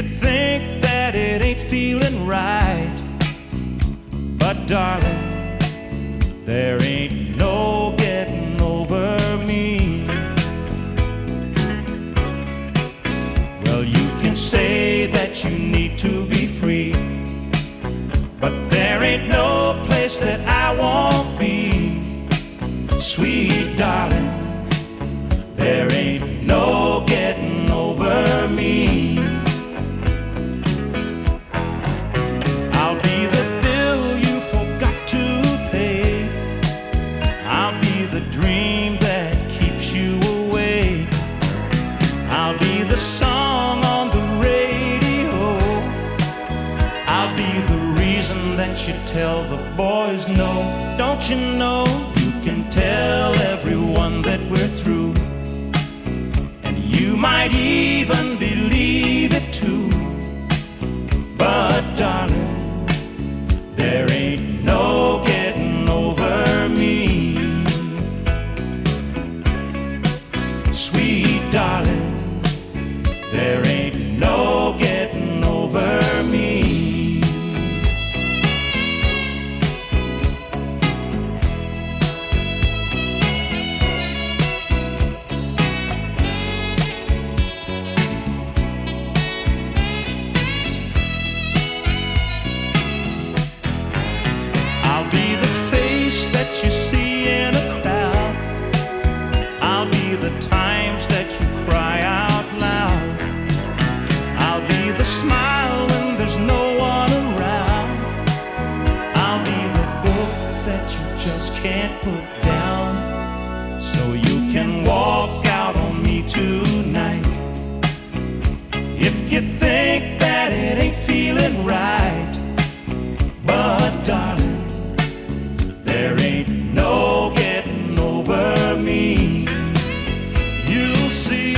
You think that it ain't feeling right, but darling, there ain't no getting over me. Well, you can say that you need to be free, but there ain't no place that I won't be, sweet darling. Dream that keeps you awake. I'll be the song on the radio. I'll be the reason that you tell the boys no. Don't you know you can tell everyone that we're through? And you might even believe Sweet darling, If you think that it ain't feeling right, but darling, there ain't no getting over me. You'll see.